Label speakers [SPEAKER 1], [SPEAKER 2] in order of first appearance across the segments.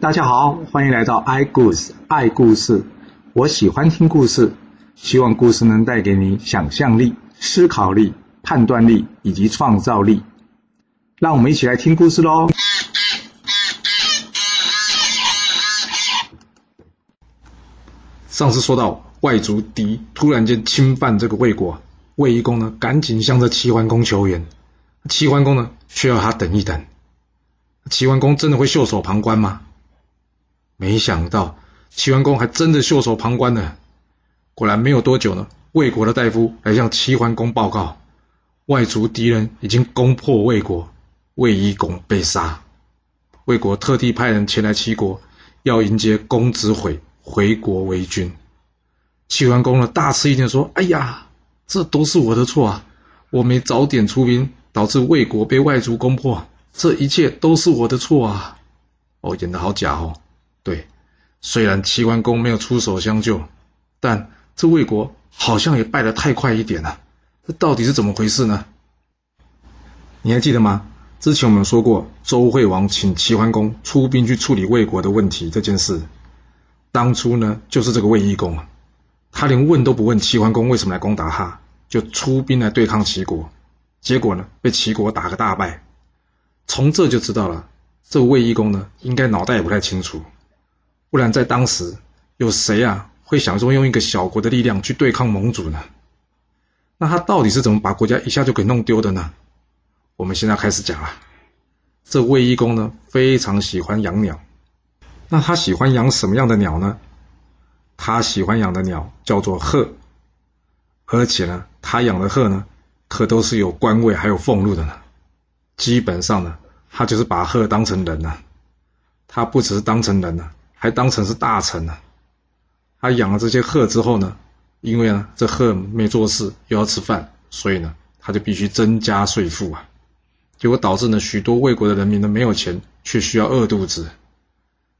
[SPEAKER 1] 大家好，欢迎来到 i 故事爱故事。我喜欢听故事，希望故事能带给你想象力、思考力、判断力以及创造力。让我们一起来听故事喽！上次说到外族敌突然间侵犯这个魏国，魏夷公呢赶紧向这齐桓公求援，齐桓公呢却要他等一等。齐桓公真的会袖手旁观吗？没想到齐桓公还真的袖手旁观呢。果然没有多久呢，魏国的大夫来向齐桓公报告，外族敌人已经攻破魏国，魏夷公被杀。魏国特地派人前来齐国，要迎接公子毁回国为君。齐桓公呢大吃一惊，说：“哎呀，这都是我的错啊！我没早点出兵，导致魏国被外族攻破。”这一切都是我的错啊！哦，演的好假哦。对，虽然齐桓公没有出手相救，但这魏国好像也败得太快一点了。这到底是怎么回事呢？你还记得吗？之前我们说过，周惠王请齐桓公出兵去处理魏国的问题这件事。当初呢，就是这个魏懿公啊，他连问都不问齐桓公为什么来攻打他，就出兵来对抗齐国，结果呢，被齐国打个大败。从这就知道了，这魏义公呢，应该脑袋也不太清楚，不然在当时有谁啊会想说用一个小国的力量去对抗盟主呢？那他到底是怎么把国家一下就给弄丢的呢？我们现在开始讲了。这卫懿公呢，非常喜欢养鸟，那他喜欢养什么样的鸟呢？他喜欢养的鸟叫做鹤，而且呢，他养的鹤呢，可都是有官位还有俸禄的呢。基本上呢，他就是把鹤当成人了。他不只是当成人了，还当成是大臣呢。他养了这些鹤之后呢，因为呢这鹤没做事又要吃饭，所以呢他就必须增加税赋啊。结果导致呢许多魏国的人民呢没有钱，却需要饿肚子。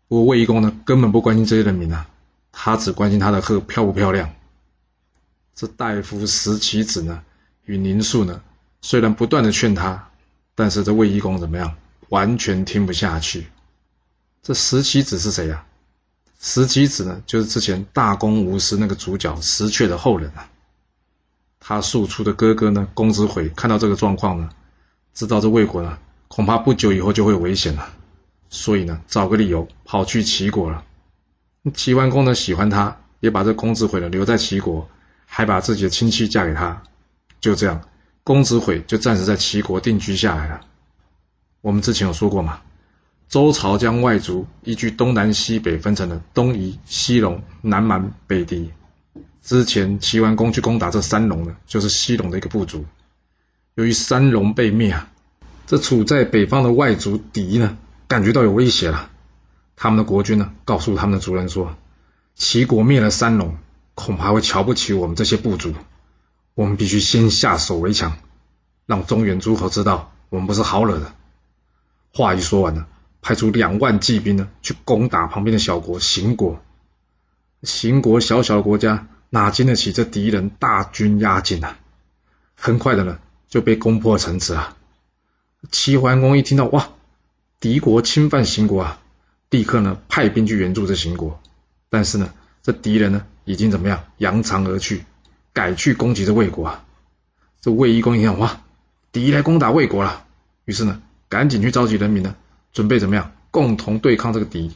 [SPEAKER 1] 不过魏义公呢根本不关心这些人民啊，他只关心他的鹤漂不漂亮。这大夫石岐子呢与宁肃呢虽然不断的劝他。但是这魏义公怎么样？完全听不下去。这石岐子是谁呀？石岐子呢，就是之前大公无私那个主角石阙的后人啊。他庶出的哥哥呢，公子毁看到这个状况呢，知道这魏国呢，恐怕不久以后就会危险了，所以呢，找个理由跑去齐国了。齐桓公呢喜欢他，也把这公子毁呢留在齐国，还把自己的亲戚嫁给他，就这样。公子毁就暂时在齐国定居下来了。我们之前有说过嘛，周朝将外族依据东南西北分成了东夷、西戎、南蛮、北狄。之前齐桓公去攻打这三戎呢，就是西戎的一个部族。由于三戎被灭啊，这处在北方的外族狄呢，感觉到有威胁了。他们的国君呢，告诉他们的族人说，齐国灭了三戎，恐怕会瞧不起我们这些部族。我们必须先下手为强，让中原诸侯知道我们不是好惹的。话一说完呢，派出两万骑兵呢去攻打旁边的小国邢国。邢国小小的国家哪经得起这敌人大军压境啊？很快的呢就被攻破城池啊。齐桓公一听到哇，敌国侵犯邢国啊，立刻呢派兵去援助这邢国。但是呢，这敌人呢已经怎么样扬长而去。改去攻击这魏国啊！这魏夷公一看，哇，敌来攻打魏国了。于是呢，赶紧去召集人民呢，准备怎么样共同对抗这个敌。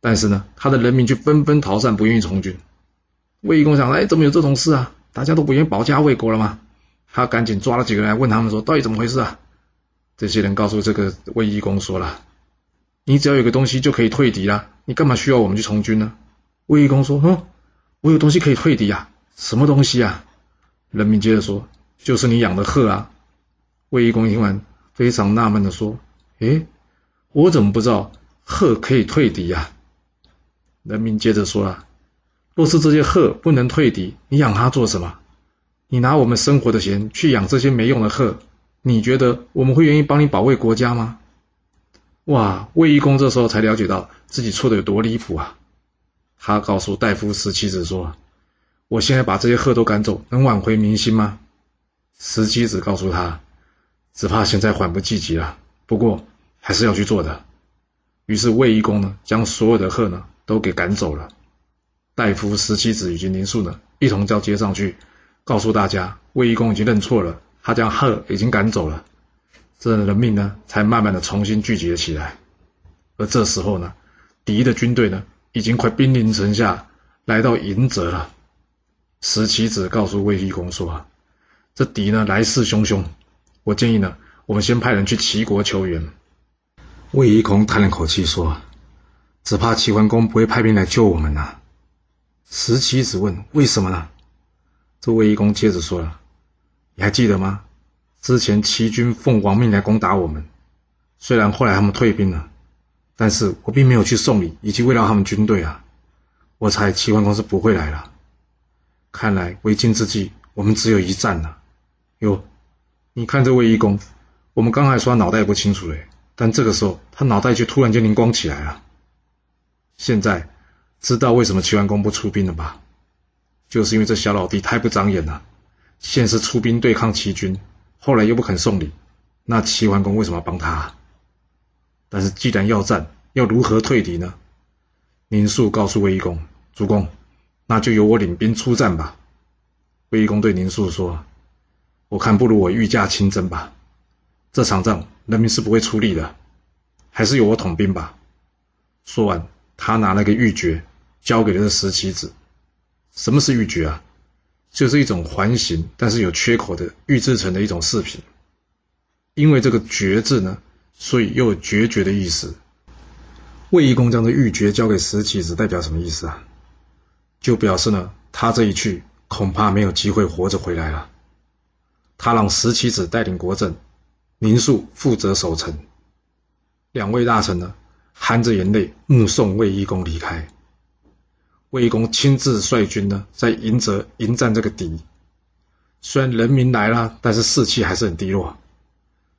[SPEAKER 1] 但是呢，他的人民却纷纷逃散，不愿意从军。魏夷公想，哎，怎么有这种事啊？大家都不愿意保家卫国了吗？他赶紧抓了几个人来问他们说，到底怎么回事啊？这些人告诉这个魏夷公说了，你只要有个东西就可以退敌了，你干嘛需要我们去从军呢？魏夷公说，哼，我有东西可以退敌啊。什么东西啊？人民接着说：“就是你养的鹤啊！”卫懿公听完，非常纳闷的说：“诶，我怎么不知道鹤可以退敌呀？”人民接着说了：“若是这些鹤不能退敌，你养它做什么？你拿我们生活的钱去养这些没用的鹤，你觉得我们会愿意帮你保卫国家吗？”哇！卫懿公这时候才了解到自己错的有多离谱啊！他告诉大夫十七子说。我现在把这些鹤都赶走，能挽回民心吗？石七子告诉他，只怕现在缓不济急了。不过还是要去做的。于是卫懿公呢，将所有的鹤呢都给赶走了。大夫十七子以及林树呢，一同交接上去，告诉大家，卫懿公已经认错了，他将鹤已经赶走了。这人的命呢，才慢慢的重新聚集了起来。而这时候呢，敌的军队呢，已经快兵临城下，来到迎泽了。十七子告诉卫懿公说：“啊这敌呢，来势汹汹，我建议呢，我们先派人去齐国求援。”卫懿公叹了口气说：“只怕齐桓公不会派兵来救我们呐。”十七子问：“为什么呢？”这卫懿公接着说了：“你还记得吗？之前齐军奉王命来攻打我们，虽然后来他们退兵了，但是我并没有去送礼以及慰劳他们军队啊。我猜齐桓公是不会来了。看来为今之计，我们只有一战了。哟，你看这卫懿公，我们刚才说他脑袋不清楚嘞。”但这个时候，他脑袋就突然间灵光起来了。现在知道为什么齐桓公不出兵了吧？就是因为这小老弟太不长眼了。先是出兵对抗齐军，后来又不肯送礼，那齐桓公为什么要帮他？但是既然要战，要如何退敌呢？宁肃告诉卫懿公：“主公，那就由我领兵出战吧。”卫懿公对宁肃说：“我看不如我御驾亲征吧。这场仗。”人民是不会出力的，还是由我统兵吧。说完，他拿了个玉珏，交给了石棋子。什么是玉珏啊？就是一种环形但是有缺口的玉制成的一种饰品。因为这个“决”字呢，所以又有决绝的意思。卫懿公将这玉珏交给石棋子，代表什么意思啊？就表示呢，他这一去恐怕没有机会活着回来了。他让石棋子带领国政。宁肃负责守城，两位大臣呢，含着眼泪目送卫懿公离开。卫懿公亲自率军呢，在迎泽迎战这个敌。虽然人民来了，但是士气还是很低落。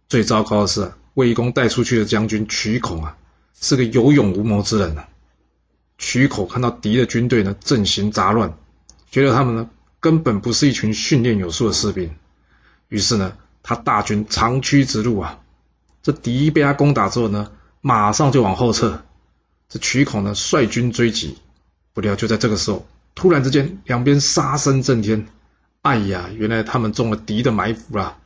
[SPEAKER 1] 最糟糕的是，卫懿公带出去的将军曲孔啊，是个有勇无谋之人啊。曲口看到敌的军队呢，阵型杂乱，觉得他们呢，根本不是一群训练有素的士兵，于是呢。他大军长驱直入啊！这敌被他攻打之后呢，马上就往后撤。这曲孔呢率军追击，不料就在这个时候，突然之间两边杀声震天。哎呀，原来他们中了敌的埋伏啊！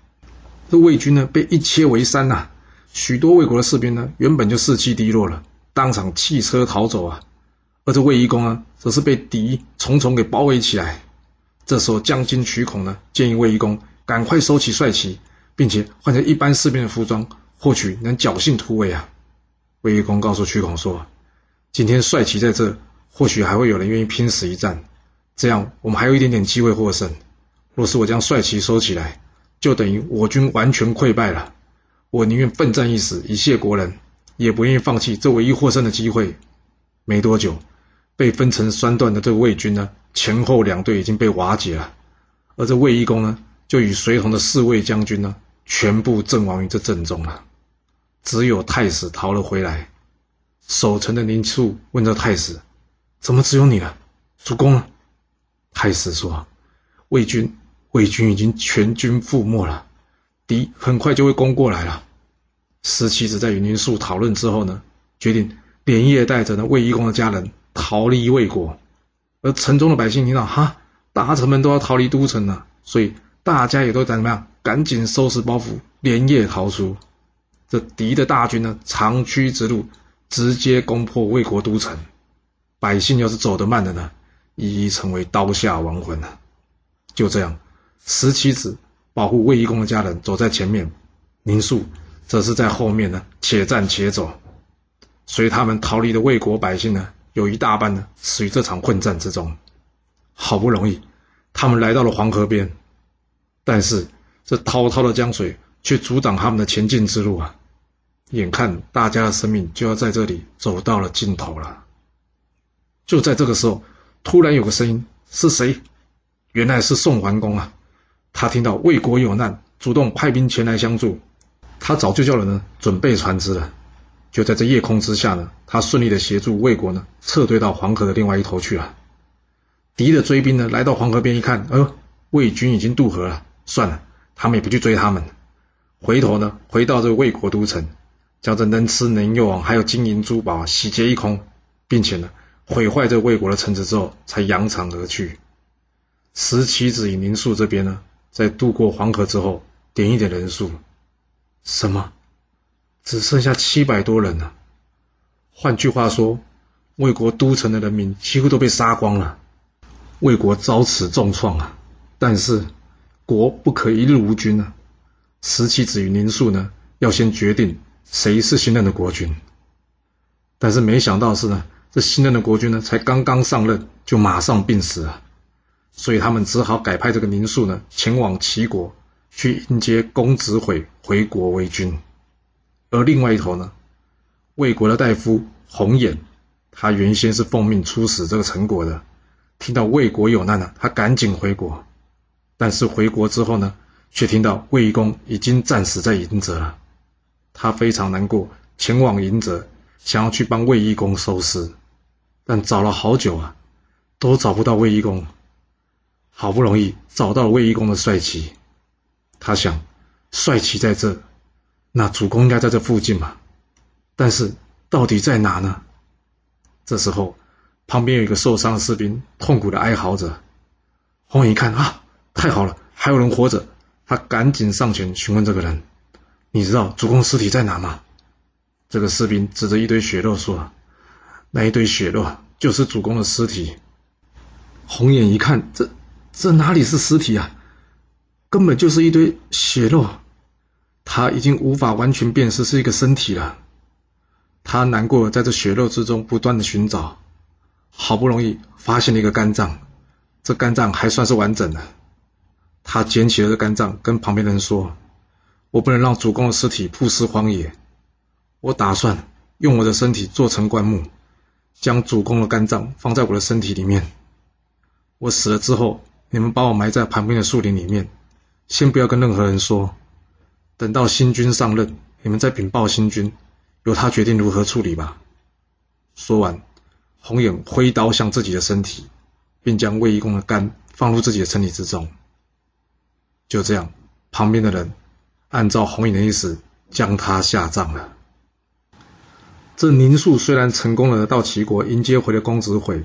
[SPEAKER 1] 这魏军呢被一切为三呐，许多魏国的士兵呢原本就士气低落了，当场弃车逃走啊。而这魏懿公呢，则是被敌重重给包围起来。这时候将军曲孔呢建议魏懿公赶快收起帅旗。并且换成一般士兵的服装，或许能侥幸突围啊！卫一公告诉屈孔说：“今天帅旗在这，或许还会有人愿意拼死一战，这样我们还有一点点机会获胜。若是我将帅旗收起来，就等于我军完全溃败了。我宁愿奋战一死以谢国人，也不愿意放弃这唯一获胜的机会。”没多久，被分成三段的这个魏军呢，前后两队已经被瓦解了，而这卫一公呢？就与随同的四位将军呢，全部阵亡于这阵中了。只有太史逃了回来。守城的宁肃问着太史：“怎么只有你了？主公呢？”太史说：“魏军，魏军已经全军覆没了，敌很快就会攻过来了。”十七子在与宁肃讨论之后呢，决定连夜带着那魏懿公的家人逃离魏国。而城中的百姓听到，哈，大臣们都要逃离都城了，所以。大家也都在怎么样？赶紧收拾包袱，连夜逃出。这敌的大军呢，长驱直入，直接攻破魏国都城。百姓要是走得慢的呢，一一成为刀下亡魂了。就这样，十七子保护魏懿公的家人走在前面，宁肃则是在后面呢，且战且走。随他们逃离的魏国百姓呢，有一大半呢，死于这场混战之中。好不容易，他们来到了黄河边。但是这滔滔的江水却阻挡他们的前进之路啊！眼看大家的生命就要在这里走到了尽头了。就在这个时候，突然有个声音：“是谁？”原来是宋桓公啊！他听到魏国有难，主动派兵前来相助。他早就叫人呢准备船只了。就在这夜空之下呢，他顺利的协助魏国呢撤退到黄河的另外一头去了。敌的追兵呢来到黄河边一看，呃，魏军已经渡河了。算了，他们也不去追他们。回头呢，回到这个魏国都城，将这能吃能用还有金银珠宝洗劫一空，并且呢毁坏这魏国的城池之后，才扬长而去。石岐子与宁肃这边呢，在渡过黄河之后，点一点人数，什么？只剩下七百多人了。换句话说，魏国都城的人民几乎都被杀光了。魏国遭此重创啊！但是国不可一日无君啊！石岐子与宁肃呢，要先决定谁是新任的国君。但是没想到是呢，这新任的国君呢，才刚刚上任就马上病死了，所以他们只好改派这个宁肃呢，前往齐国去迎接公子毁回国为君。而另外一头呢，魏国的大夫红眼，他原先是奉命出使这个陈国的，听到魏国有难了，他赶紧回国。但是回国之后呢，却听到魏公已经战死在迎泽了，他非常难过，前往迎泽，想要去帮魏义公收尸，但找了好久啊，都找不到魏义公。好不容易找到了魏义公的帅旗，他想，帅旗在这。那主公应该在这附近嘛？但是到底在哪呢？这时候，旁边有一个受伤的士兵痛苦的哀嚎着。红一看啊，太好了，还有人活着！他赶紧上前询问这个人：“你知道主公尸体在哪吗？”这个士兵指着一堆血肉说：“那一堆血肉就是主公的尸体。”红眼一看，这这哪里是尸体啊？根本就是一堆血肉。他已经无法完全辨识是一个身体了，他难过在这血肉之中不断的寻找，好不容易发现了一个肝脏，这肝脏还算是完整的。他捡起了这肝脏，跟旁边人说：“我不能让主公的尸体曝尸荒野，我打算用我的身体做成棺木，将主公的肝脏放在我的身体里面。我死了之后，你们把我埋在旁边的树林里面，先不要跟任何人说。”等到新君上任，你们再禀报新君，由他决定如何处理吧。说完，红眼挥刀向自己的身体，并将卫一公的肝放入自己的身体之中。就这样，旁边的人按照红眼的意思将他下葬了。这宁肃虽然成功的到齐国迎接回了公子毁，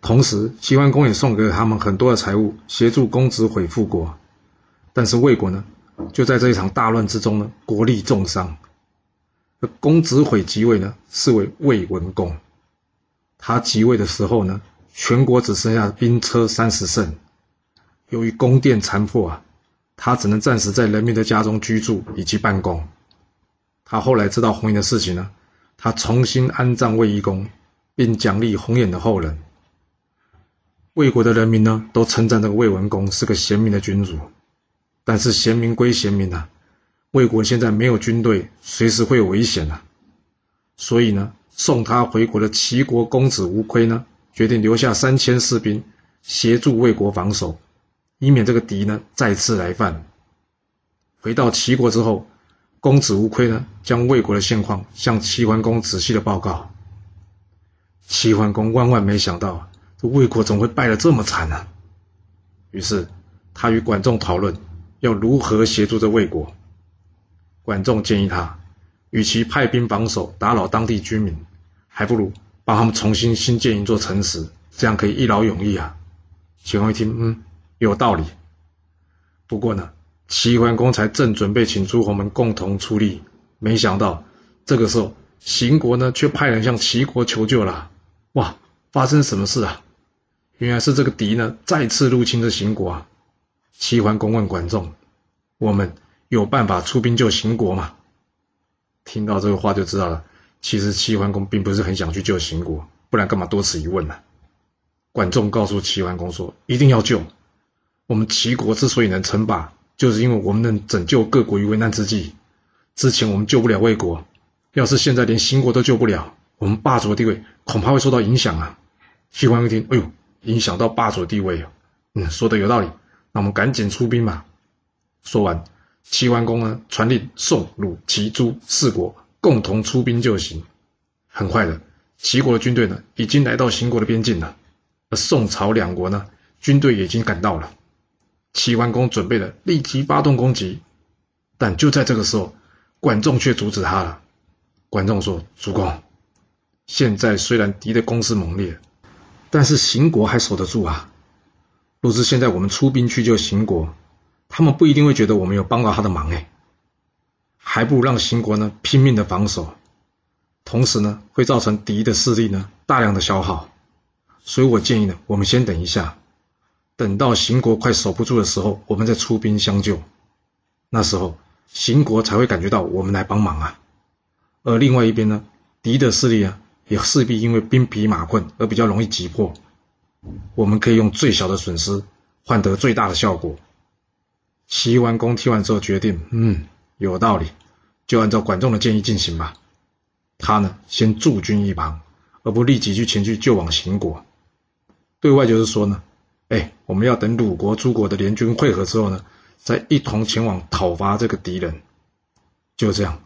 [SPEAKER 1] 同时齐桓公也送给了他们很多的财物，协助公子毁复国。但是魏国呢？就在这一场大乱之中呢，国力重伤。公子毁即位呢，是为魏文公。他即位的时候呢，全国只剩下兵车三十乘。由于宫殿残破啊，他只能暂时在人民的家中居住以及办公。他后来知道红颜的事情呢，他重新安葬魏懿公，并奖励红颜的后人。魏国的人民呢，都称赞这个魏文公是个贤明的君主。但是贤明归贤明啊，魏国现在没有军队，随时会有危险呐。所以呢，送他回国的齐国公子无亏呢，决定留下三千士兵协助魏国防守，以免这个敌呢再次来犯。回到齐国之后，公子无亏呢，将魏国的现况向齐桓公仔细的报告。齐桓公万万没想到，这魏国怎么会败得这么惨呢？于是他与管仲讨论。要如何协助这魏国？管仲建议他，与其派兵防守打扰当地居民，还不如帮他们重新新建一座城池，这样可以一劳永逸啊！齐桓公一听，嗯，有道理。不过呢，齐桓公才正准备请诸侯们共同出力，没想到这个时候秦国呢却派人向齐国求救了。哇，发生什么事啊？原来是这个敌呢再次入侵这秦国啊！齐桓公问管仲：“我们有办法出兵救秦国吗？”听到这个话就知道了，其实齐桓公并不是很想去救秦国，不然干嘛多此一问呢？管仲告诉齐桓公说：“一定要救！我们齐国之所以能称霸，就是因为我们能拯救各国于危难之际。之前我们救不了魏国，要是现在连秦国都救不了，我们霸主的地位恐怕会受到影响啊！”齐桓公一听：“哎呦，影响到霸主地位啊！嗯，说的有道理。”那我们赶紧出兵吧。说完，齐桓公呢传令宋、鲁、齐、朱四国共同出兵就行。很快的，齐国的军队呢已经来到秦国的边境了，而宋朝两国呢军队也已经赶到了。齐桓公准备了立即发动攻击，但就在这个时候，管仲却阻止他了。管仲说：“主公，现在虽然敌的攻势猛烈，但是秦国还守得住啊。若是现在我们出兵去救秦国，他们不一定会觉得我们有帮到他的忙哎，还不如让秦国呢拼命的防守，同时呢会造成敌的势力呢大量的消耗。所以我建议呢，我们先等一下，等到秦国快守不住的时候，我们再出兵相救。那时候秦国才会感觉到我们来帮忙啊。”而另外一边呢，敌的势力啊，也势必因为兵疲马困而比较容易击破。我们可以用最小的损失换得最大的效果。齐桓公听完之后决定，嗯，有道理，就按照管仲的建议进行吧。他呢，先驻军一旁，而不立即去前去救往秦国。对外就是说呢，哎，我们要等鲁国、诸国的联军会合之后呢，再一同前往讨伐这个敌人。就这样。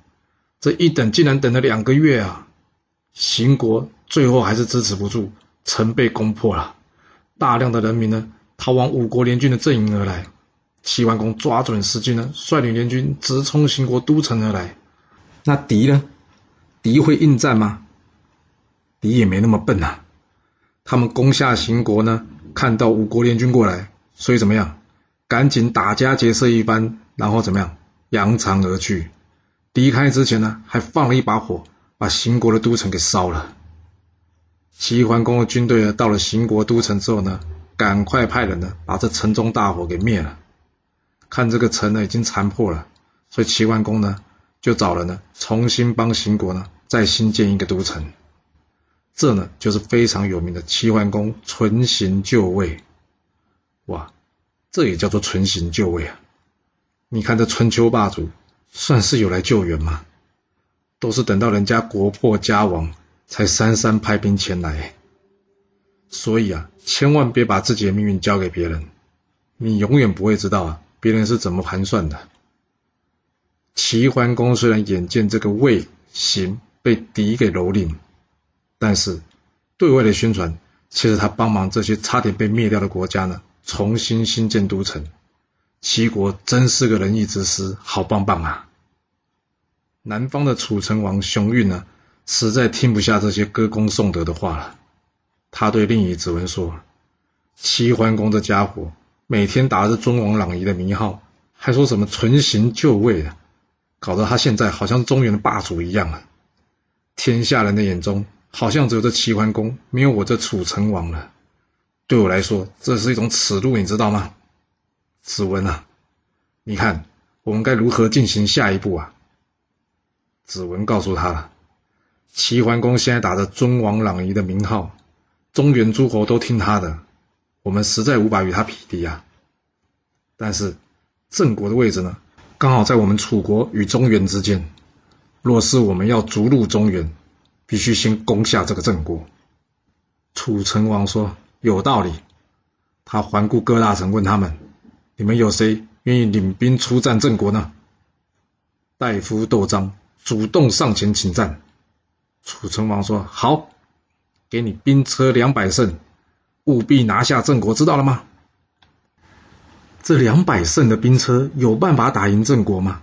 [SPEAKER 1] 这一等竟然等了两个月啊！秦国最后还是支持不住，城被攻破了，大量的人民呢逃往五国联军的阵营而来。齐桓公抓准时机呢，率领联军直冲秦国都城而来。那敌呢？敌会应战吗？敌也没那么笨呐。他们攻下秦国呢，看到五国联军过来，所以怎么样？赶紧打家劫舍一番，然后怎么样？扬长而去。离开之前呢，还放了一把火，把秦国的都城给烧了。齐桓公的军队呢，到了秦国都城之后呢，赶快派人呢，把这城中大火给灭了。看这个城呢，已经残破了，所以齐桓公呢，就找人呢，重新帮秦国呢，再新建一个都城。这呢，就是非常有名的齐桓公存行就位。哇，这也叫做存行就位啊！你看这春秋霸主。算是有来救援吗？都是等到人家国破家亡，才姗姗派兵前来。所以啊，千万别把自己的命运交给别人，你永远不会知道啊，别人是怎么盘算的。齐桓公虽然眼见这个魏、邢被敌给蹂躏，但是对外的宣传，其实他帮忙这些差点被灭掉的国家呢，重新新建都城。齐国真是个仁义之师，好棒棒啊！南方的楚成王熊运呢，实在听不下这些歌功颂德的话了。他对另一子文说：“齐桓公这家伙每天打着尊王攘夷的名号，还说什么存秦就位啊，搞得他现在好像中原的霸主一样啊！天下人的眼中，好像只有这齐桓公，没有我这楚成王了。对我来说，这是一种耻辱，你知道吗？”子文啊，你看我们该如何进行下一步啊？子文告诉他了，齐桓公现在打着尊王攘夷的名号，中原诸侯都听他的，我们实在无法与他匹敌啊。但是郑国的位置呢，刚好在我们楚国与中原之间，若是我们要逐鹿中原，必须先攻下这个郑国。楚成王说有道理，他环顾各大臣，问他们。你们有谁愿意领兵出战郑国呢？大夫窦章主动上前请战。楚成王说：“好，给你兵车两百乘，务必拿下郑国，知道了吗？”这两百乘的兵车有办法打赢郑国吗？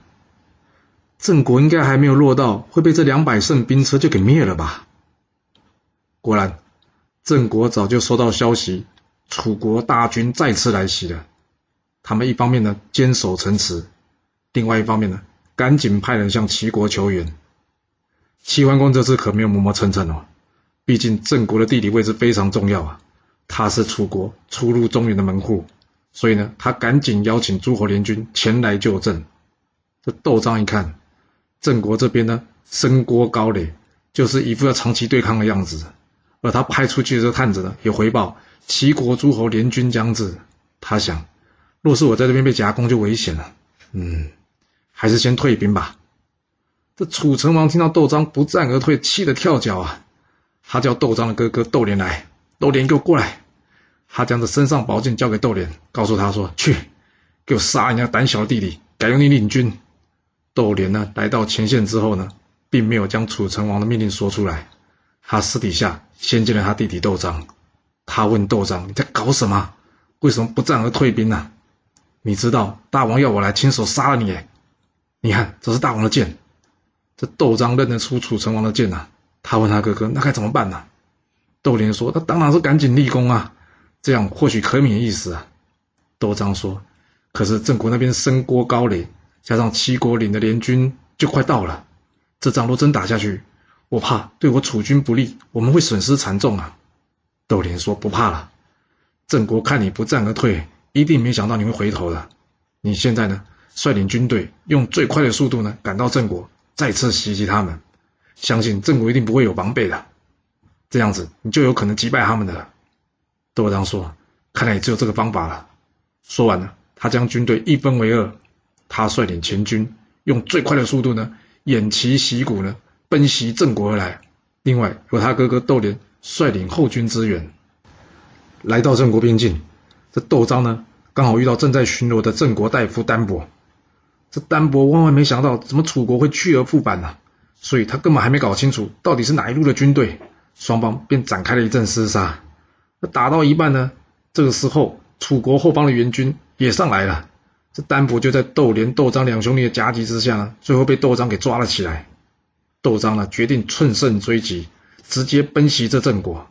[SPEAKER 1] 郑国应该还没有落到会被这两百乘兵车就给灭了吧？果然，郑国早就收到消息，楚国大军再次来袭了。他们一方面呢坚守城池，另外一方面呢赶紧派人向齐国求援。齐桓公这次可没有磨磨蹭蹭哦，毕竟郑国的地理位置非常重要啊，他是楚国出入中原的门户，所以呢他赶紧邀请诸侯联军前来救郑。这窦章一看，郑国这边呢深郭高垒，就是一副要长期对抗的样子，而他派出去的这个探子呢也回报齐国诸侯联军将至，他想。若是我在这边被夹攻，就危险了。嗯，还是先退兵吧。这楚成王听到窦章不战而退，气得跳脚啊！他叫窦章的哥哥窦廉来，窦廉给我过来。他将这身上宝剑交给窦廉，告诉他说：“去，给我杀人家胆小的弟弟，改由你领军。”窦连呢，来到前线之后呢，并没有将楚成王的命令说出来。他私底下先见了他弟弟窦章。他问窦章：“你在搞什么？为什么不战而退兵呢？”你知道大王要我来亲手杀了你？你看，这是大王的剑。这窦章认得出楚成王的剑呐，他问他哥哥：“那该怎么办呢？”窦连说：“他当然是赶紧立功啊，这样或许可免一死啊。”窦章说：“可是郑国那边升郭高垒，加上齐国领的联军就快到了，这仗若真打下去，我怕对我楚军不利，我们会损失惨重啊。”窦连说：“不怕了，郑国看你不战而退，一定没想到你会回头的。你现在呢，率领军队用最快的速度呢赶到郑国，再次袭击他们，相信郑国一定不会有防备的。”这样子，你就有可能击败他们的了。窦章说：“看来也只有这个方法了。”说完了，他将军队一分为二，他率领前军，用最快的速度呢，偃旗息鼓呢，奔袭郑国而来。另外，由他哥哥窦连率领后军支援。来到郑国边境，这窦章呢，刚好遇到正在巡逻的郑国大夫丹伯。这丹伯万万没想到，怎么楚国会去而复返呢？所以他根本还没搞清楚，到底是哪一路的军队。双方便展开了一阵厮杀。那打到一半呢，这个时候楚国后方的援军也上来了。这丹伯就在窦连、窦章两兄弟的夹击之下呢，最后被窦章给抓了起来。窦章呢，决定趁胜追击，直接奔袭这郑国。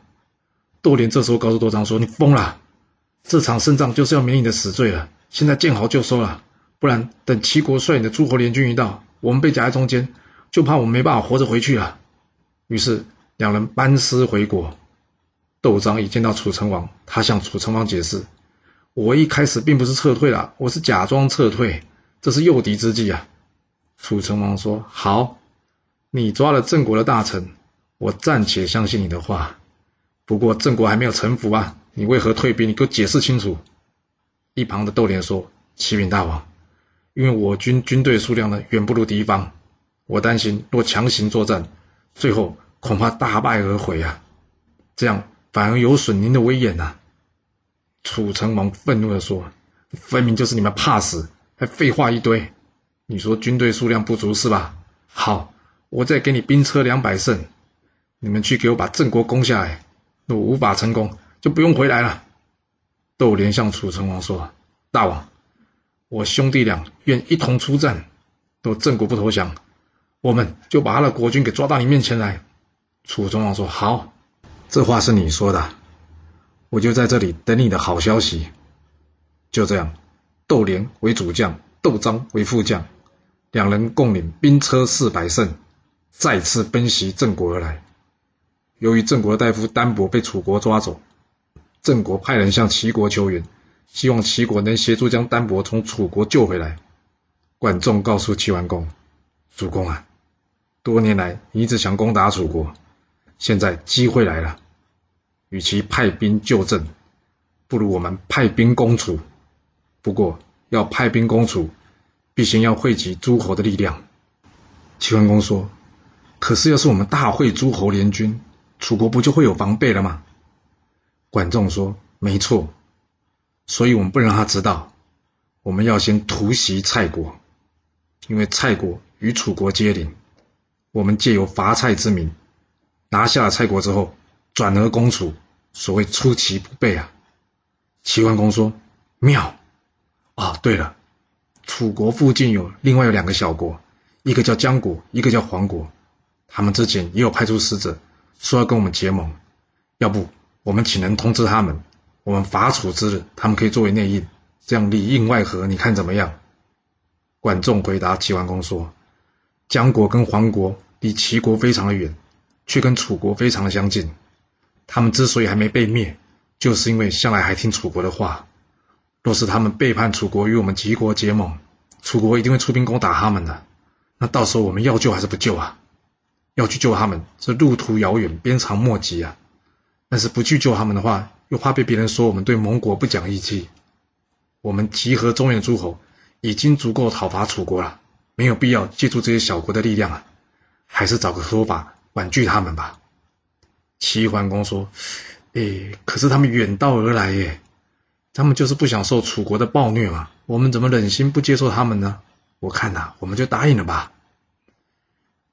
[SPEAKER 1] 窦连这时候告诉窦章说：“你疯了！这场胜仗就是要免你的死罪了。现在见好就收了，不然等齐国率领的诸侯联军一到，我们被夹在中间，就怕我们没办法活着回去了。”于是。两人班师回国，窦章一见到楚成王，他向楚成王解释：“我一开始并不是撤退了，我是假装撤退，这是诱敌之计啊。”楚成王说：“好，你抓了郑国的大臣，我暂且相信你的话。不过郑国还没有臣服啊，你为何退兵？你给我解释清楚。”一旁的窦连说：“启禀大王，因为我军军队数量呢远不如敌方，我担心若强行作战，最后。”恐怕大败而回啊！这样反而有损您的威严呐！楚成王愤怒地说：“分明就是你们怕死，还废话一堆！你说军队数量不足是吧？好，我再给你兵车两百乘，你们去给我把郑国攻下来。若无法成功，就不用回来了。”窦连向楚成王说：“大王，我兄弟俩愿一同出战。若郑国不投降，我们就把他的国君给抓到你面前来。”楚成王说：“好，这话是你说的，我就在这里等你的好消息。”就这样，窦连为主将，窦章为副将，两人共领兵车四百乘，再次奔袭郑国而来。由于郑国的大夫丹伯被楚国抓走，郑国派人向齐国求援，希望齐国能协助将丹伯从楚国救回来。管仲告诉齐桓公：“主公啊，多年来你一直想攻打楚国。”现在机会来了，与其派兵救郑，不如我们派兵攻楚。不过要派兵攻楚，必先要汇集诸侯的力量。齐桓公说：“可是要是我们大会诸侯联军，楚国不就会有防备了吗？”管仲说：“没错，所以我们不让他知道。我们要先突袭蔡国，因为蔡国与楚国接邻，我们借由伐蔡之名。”拿下了蔡国之后，转而攻楚，所谓出其不备啊。齐桓公说：“妙啊！对了，楚国附近有另外有两个小国，一个叫姜国，一个叫黄国。他们之前也有派出使者，说要跟我们结盟。要不我们请人通知他们，我们伐楚之日，他们可以作为内应，这样里应外合，你看怎么样？”管仲回答齐桓公说：“姜国跟黄国离齐国非常的远。”却跟楚国非常的相近，他们之所以还没被灭，就是因为向来还听楚国的话。若是他们背叛楚国，与我们齐国结盟，楚国一定会出兵攻打他们的。那到时候我们要救还是不救啊？要去救他们，这路途遥远，鞭长莫及啊。但是不去救他们的话，又怕被别人说我们对盟国不讲义气。我们集合中原诸侯，已经足够讨伐楚国了，没有必要借助这些小国的力量啊。还是找个说法。婉拒他们吧，齐桓公说：“哎，可是他们远道而来耶，他们就是不想受楚国的暴虐嘛。我们怎么忍心不接受他们呢？我看呐，我们就答应了吧。”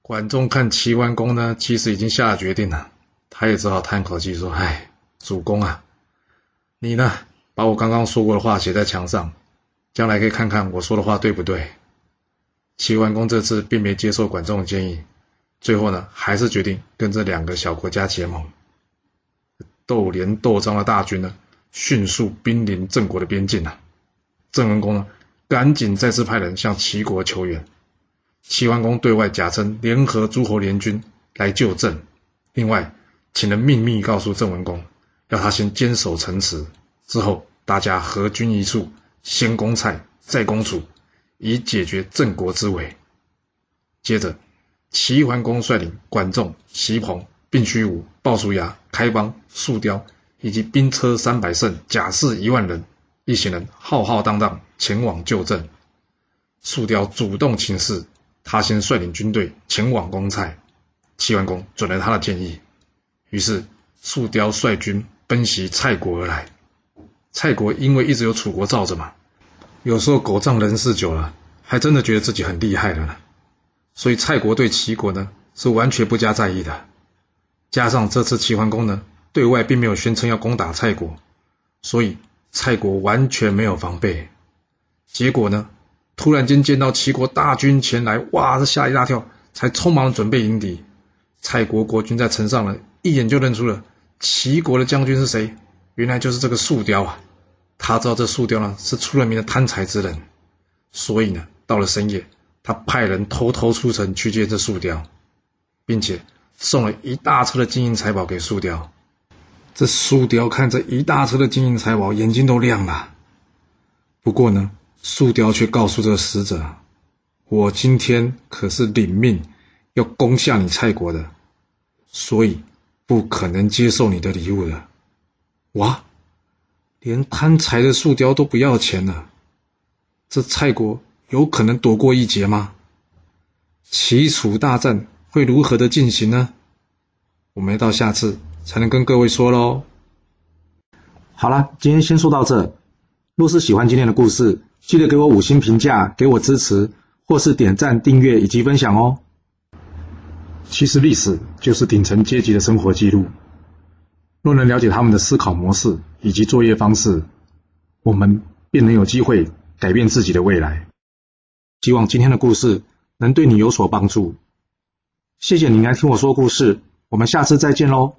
[SPEAKER 1] 管仲看齐桓公呢，其实已经下了决定了，他也只好叹口气说：“哎，主公啊，你呢，把我刚刚说过的话写在墙上，将来可以看看我说的话对不对。”齐桓公这次并没接受管仲的建议，最后呢，还是决定跟这两个小国家结盟。斗连斗章的大军呢，迅速兵临郑国的边境啊！郑文公呢，赶紧再次派人向齐国求援。齐桓公对外假称联合诸侯联军来救郑，另外请人秘密告诉郑文公，要他先坚守城池，之后大家合军一处，先攻蔡，再攻楚，以解决郑国之围。接着，齐桓公率领管仲、齐鹏。并虚武、鲍叔牙、开邦、树雕以及兵车三百乘、甲士一万人，一行人浩浩荡荡前往救郑。树雕主动请示，他先率领军队前往攻蔡。齐桓公准了他的建议，于是树雕率军奔袭蔡国而来。蔡国因为一直有楚国罩着嘛，有时候狗仗人势久了，还真的觉得自己很厉害了呢。所以蔡国对齐国呢是完全不加在意的。加上这次齐桓公呢，对外并没有宣称要攻打蔡国，所以蔡国完全没有防备。结果呢，突然间见到齐国大军前来，哇，这吓一大跳，才匆忙准备迎敌。蔡国国君在城上呢，一眼就认出了齐国的将军是谁，原来就是这个树雕啊。他知道这树雕呢是出了名的贪财之人，所以呢，到了深夜，他派人偷偷出城去见这树雕，并且。送了一大车的金银财宝给树雕，这树雕看着一大车的金银财宝，眼睛都亮了。不过呢，树雕却告诉这个使者：“我今天可是领命要攻下你蔡国的，所以不可能接受你的礼物的。”哇，连贪财的树雕都不要钱了，这蔡国有可能躲过一劫吗？齐楚大战。会如何的进行呢？我们要到下次才能跟各位说喽。好了，今天先说到这。若是喜欢今天的故事，记得给我五星评价，给我支持，或是点赞、订阅以及分享哦。其实历史就是顶层阶级的生活记录。若能了解他们的思考模式以及作业方式，我们便能有机会改变自己的未来。希望今天的故事能对你有所帮助。谢谢你来听我说故事，我们下次再见喽。